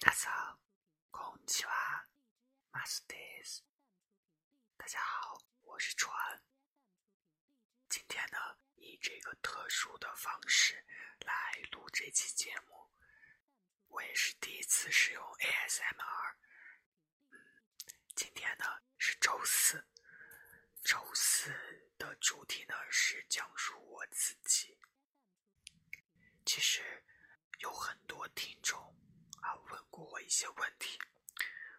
大家こんにちは、マスです。大家好，我是川。今天呢，以这个特殊的方式来录这期节目，我也是第一次使用 ASMR。嗯，今天呢是周四，周四的主题呢是讲述我自己。其实有很多听众。 问过我一些问题，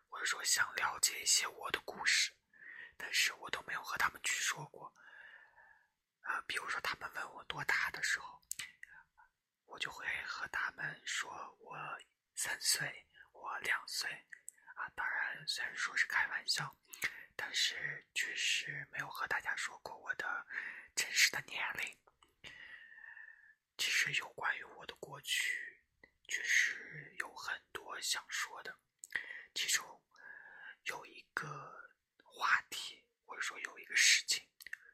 或者说想了解一些我的故事，但是我都没有和他们去说过。啊，比如说他们问我多大的时候，我就会和他们说我三岁，我两岁。啊，当然虽然说是开玩笑，但是确实没有和大家说过我的真实的年龄。其实有关于我的过去。确实有很我想说的，其中有一个话题，或者说有一个事情，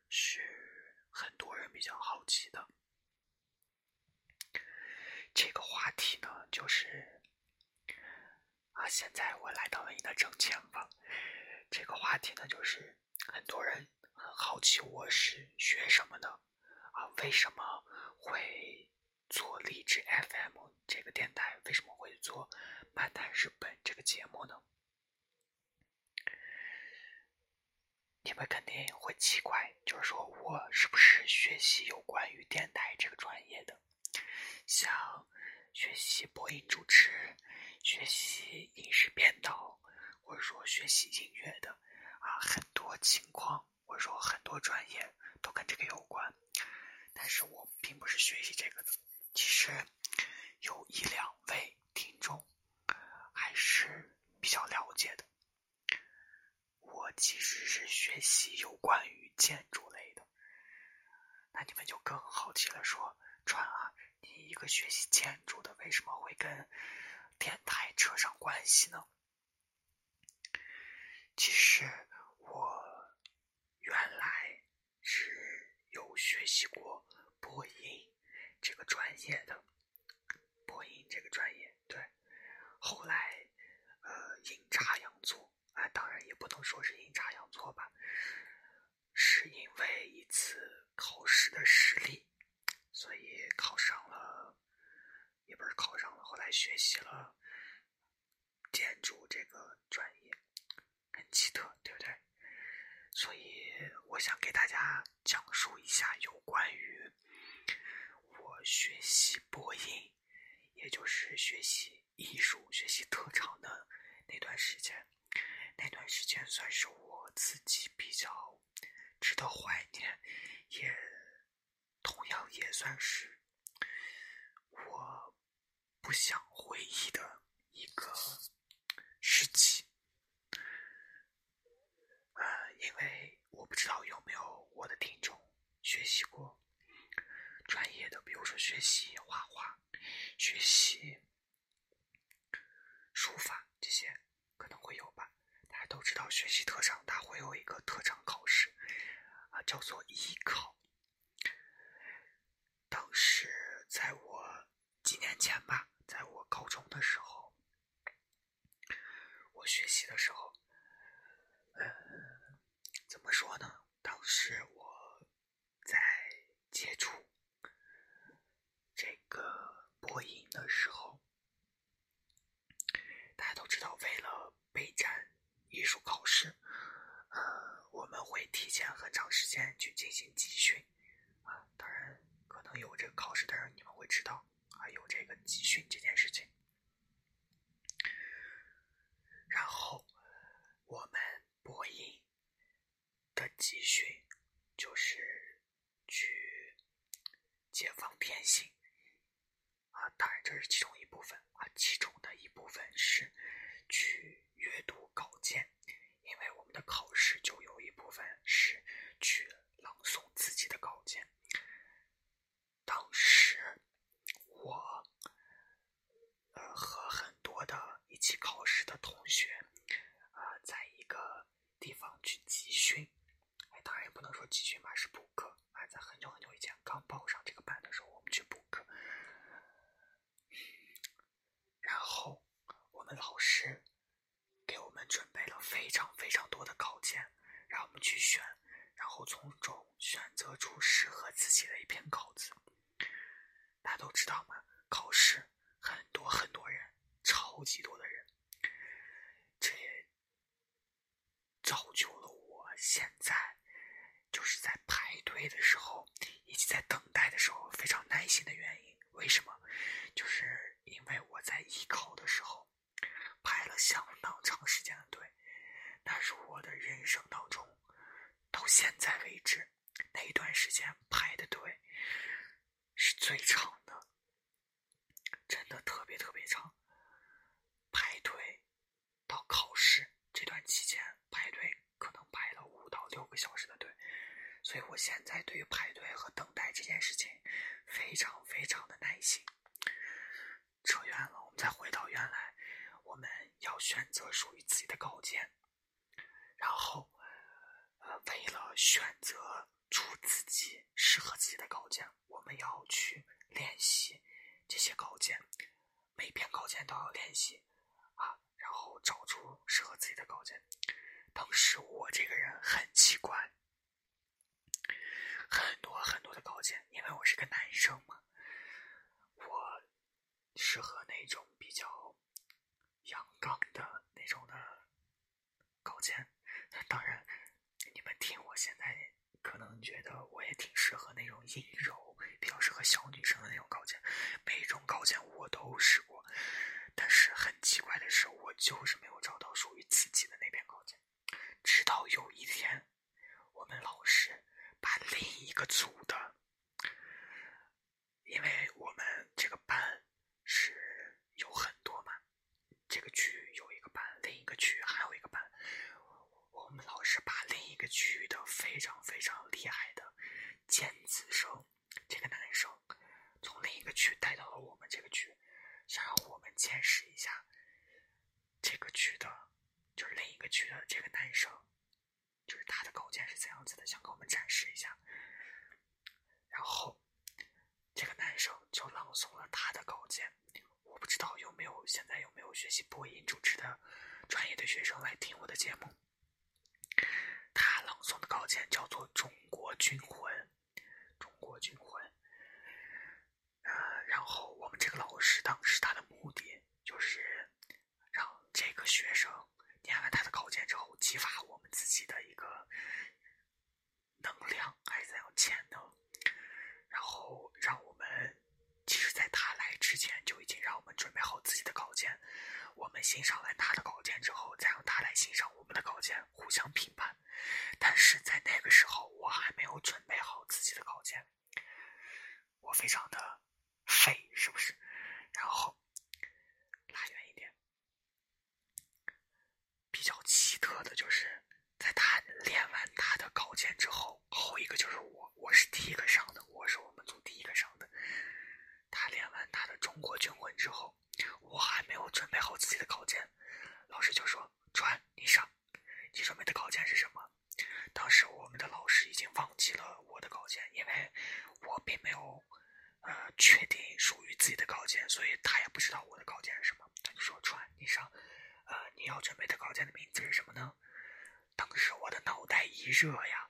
是很多人比较好奇的。这个话题呢，就是啊，现在我来到了你的正前方。这个话题呢，就是很多人很好奇我是学什么的啊，为什么会？做励志 FM 这个电台为什么会做漫谈日本这个节目呢？你们肯定会奇怪，就是说我是不是学习有关于电台这个专业的，像学习播音主持、学习影视编导，或者说学习音乐的啊，很多情况或者说很多专业都跟这个有关，但是我并不是学习这个的。其实有一两位听众还是比较了解的。我其实是学习有关于建筑类的，那你们就更好奇了，说川啊，你一个学习建筑的，为什么会跟电台扯上关系呢？其实我原来是有学习过播音。这个专业的播音，这个专业对，后来呃阴差阳错啊，当然也不能说是阴差阳错吧，是因为一次考试的失利，所以考上了，也不是考上了，后来学习了建筑这个专业，很奇特，对不对？所以我想给大家讲述一下有关于我。学习播音，也就是学习艺术、学习特长的那段时间，那段时间算是我自己比较值得怀念，也同样也算是我不想回忆的一个时期。呃，因为我不知道有没有我的听众学习过。专业的，比如说学习画画、学习书法这些，可能会有吧。大家都知道，学习特长，它会有一个特长考试，啊，叫做艺考。当时在我几年前吧，在我高中的时候，我学习的时候，嗯，怎么说呢？当时我在接触。这个播音的时候，大家都知道，为了备战艺术考试，呃，我们会提前长时间去进行集训，啊，当然可能有这个考试的人，你们会知道啊，有这个集训这件事情。然后我们播音的集训就是去解放天性。啊，当然这是其中一部分啊，其中的一部分是去阅读稿件，因为我们的考试就有一部分是的稿件。当时我呃和很多的一起考试的同学啊，在一个地方去集训，哎，当然也不能说集训吧，是补课啊，在很久很久以前刚报上这个班的时候，我们去补课。然后我们们老师给我们准备了非常非常多的稿件，让我们去选，然后从中选择出适合自己的一篇稿子。大家都知道吗？考试很多很多人，超级多的人，这也造就了我现在就是在排队的时候以及在等待的时候非常耐心的原因。为什么？就是因为我在艺考的时候排了相当长时间的队，那是我的人生当中到现在为止那一段时间排的队是最长的，真的特别特别长。排队到考试这段期间排队可能排了五到六个小时的队，所以我现在对于排队和等待这件事情非常非常的耐心。扯远了，我们再回到原来，我们要选择属于自己的稿件，然后，呃，为了选择出自己适合自己的稿件，我们要去练习这些稿件，每篇稿件都要练习啊，然后找出适合自己的稿件。当时我这个人很奇怪，很多很多的稿件，因为我是个男生嘛。我适合那种比较阳刚的那种的稿件，当然，你们听我现在可能觉得我也挺适合那种阴柔、比较适合小女生的那种稿件，每一种稿件我都试过，但是很奇怪的是，我就是没有找到属于自己的那篇稿件。直到有一天，我们老师把另一个组的，因为我们这个班。是有很多嘛，这个区有一个班，另一个区还有一个班。我们老师把另一个区的非常非常厉害的尖子生，这个男生，从另一个区带到了我们这个区，想让我见识一下这个区的，就是另一个区的这个男生，就是他的稿件是怎样子的，想给我们展示一下。然后。这个男生就朗诵了他的稿件，我不知道有没有现在有没有学习播音主持的专业的学生来听我的节目。他朗诵的稿件叫做《中国军魂》，中国军魂。呃，然后我们这个老师当时他的目的就是让这个学生念完他的稿件之后，激发我们自己的一个能量，还是怎样潜能。然后让我们，其实，在他来之前就已经让我们准备好自己的稿件。我们欣赏完他的稿件之后，再让他来欣赏我们的稿件，互相评判。但是在那个时候，我还没有准备好自己的稿件，我非常的废，是不是？然后拉远一点，比较奇特的就是，在他练完他的稿件之后，后一个就是我，我是第一个上的。是我们组第一个上的。他练完他的《中国军魂》之后，我还没有准备好自己的稿件，老师就说：“川，你上。你准备的稿件是什么？”当时我们的老师已经忘记了我的稿件，因为我并没有呃确定属于自己的稿件，所以他也不知道我的稿件是什么。他就说：“川，你上。呃，你要准备的稿件的名字是什么呢？”当时我的脑袋一热呀，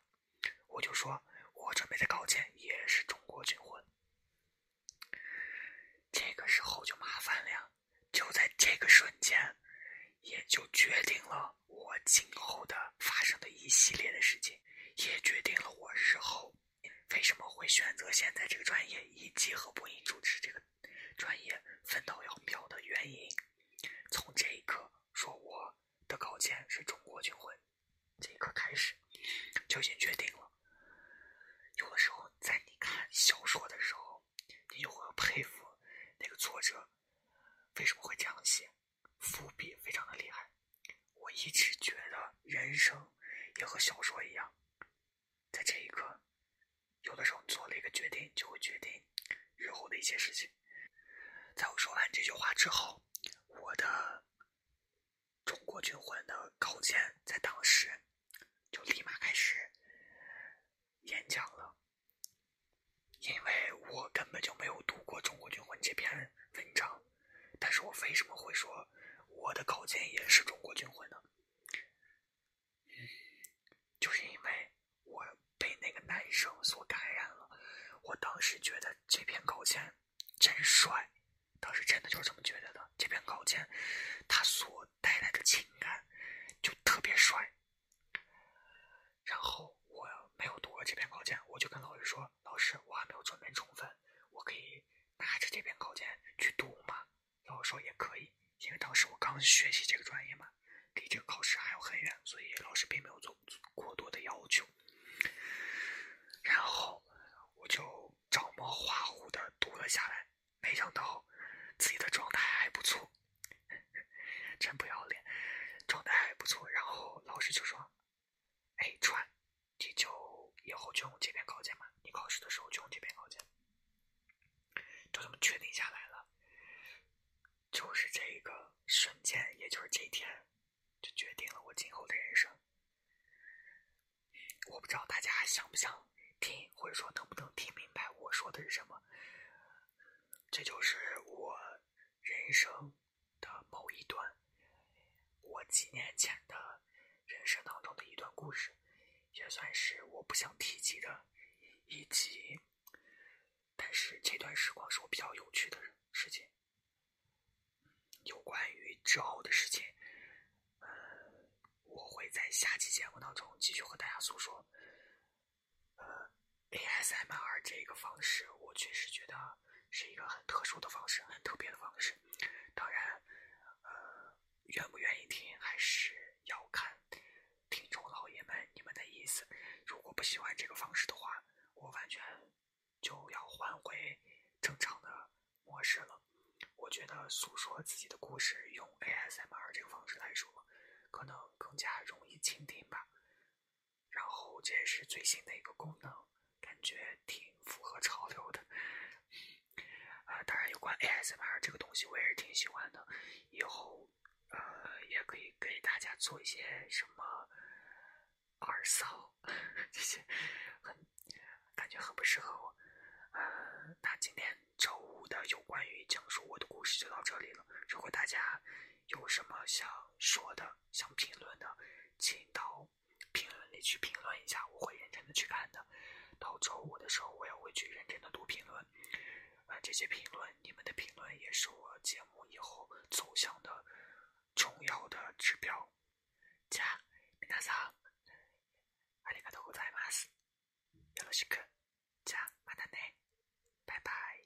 我就说。我准备的稿件也是中国军魂，这个时候就麻烦了呀！就在这个瞬间，也就决定了我今后的发生的一系列的事情，也决定了我日后为什么会选择现在这个专业，以及和播音主持这个专业分道扬镳的原因。从这一刻说我的稿件是中国军魂，这一刻开始就已经决定了。有的时候，在你看小说的时候，你就会佩服那个作者为什么会这样写，伏笔非常的厉害。我一直觉得人生也和小说一样，在这一刻，有的时候做了一个决定，就会决定日后的一些事情。在我说完这句话之后，我的《中国军魂》的稿件在当时就立马开始。演讲了，因为我根本就没有读过《中国军魂》这篇文章，但是我为什么会说我的稿件也是中国军混的，就是因为我被那个男生所感染了，我当时觉得这篇稿件真帅，当时真的就是这么觉得的。这篇稿件他所带来的情感就特别帅，然后我没有读过这篇稿件，我就跟老师说：“老师，我还没有准备充分，我可以拿着这篇稿件去读吗？”老师说：“也可以。”因为当时我刚学习这个专业嘛，离这个考试还有很远，所以老师并没有做过多的要求。然后我就照猫画虎的读了下来，没想到自己的状态还不错，真不要脸，状态还不错。然后老师就说：“哎，川，你就以后就用这篇稿件嘛，你考试的时候就用这篇稿件。”就这么确定下来了。就是这个瞬间，也就是这一天，就决定了我今后的人生。我不知道大家想不想听，或者说能不能听明白我说的是什么。这就是我人生的某一段，我几年前的人生当中的一段故事，也算是我不想提及的一集。但是这段时光是我比较有趣的事情。有关于之后的事情，呃，我会在下期节目当中继续和大家诉说。呃，ASMR 这个方式，我确实觉得是一个很特殊的方式，很特别的方式。当然，呃，愿不愿意听还是要看听众老爷们你们的意思。如果不喜欢这个方式的话，我完全就要换回正常的模式了。我觉得诉说自己的故事用 ASMR 这个方式来说，可能更加容易倾听吧。然后这也是最新的一个功能，感觉挺符合潮流的。啊，当然有关 ASMR 这个东西，我也是挺喜欢的。以后呃也可以给大家做一些什么耳骚 这些，很感觉很不适合我。呃，那今天周五的有关于讲述我的故事就到这里了。如果大家有什么想说的、想评论的，请到评论里去评论一下，我会认真的去看的。到周五的时候，我也会去认真的读评论。啊这些评论，你们的评论也是我节目以后走向的重要的指标。じゃあ、皆さん、ありがとうございます。よろしく。じゃあ、またね。バイバイ。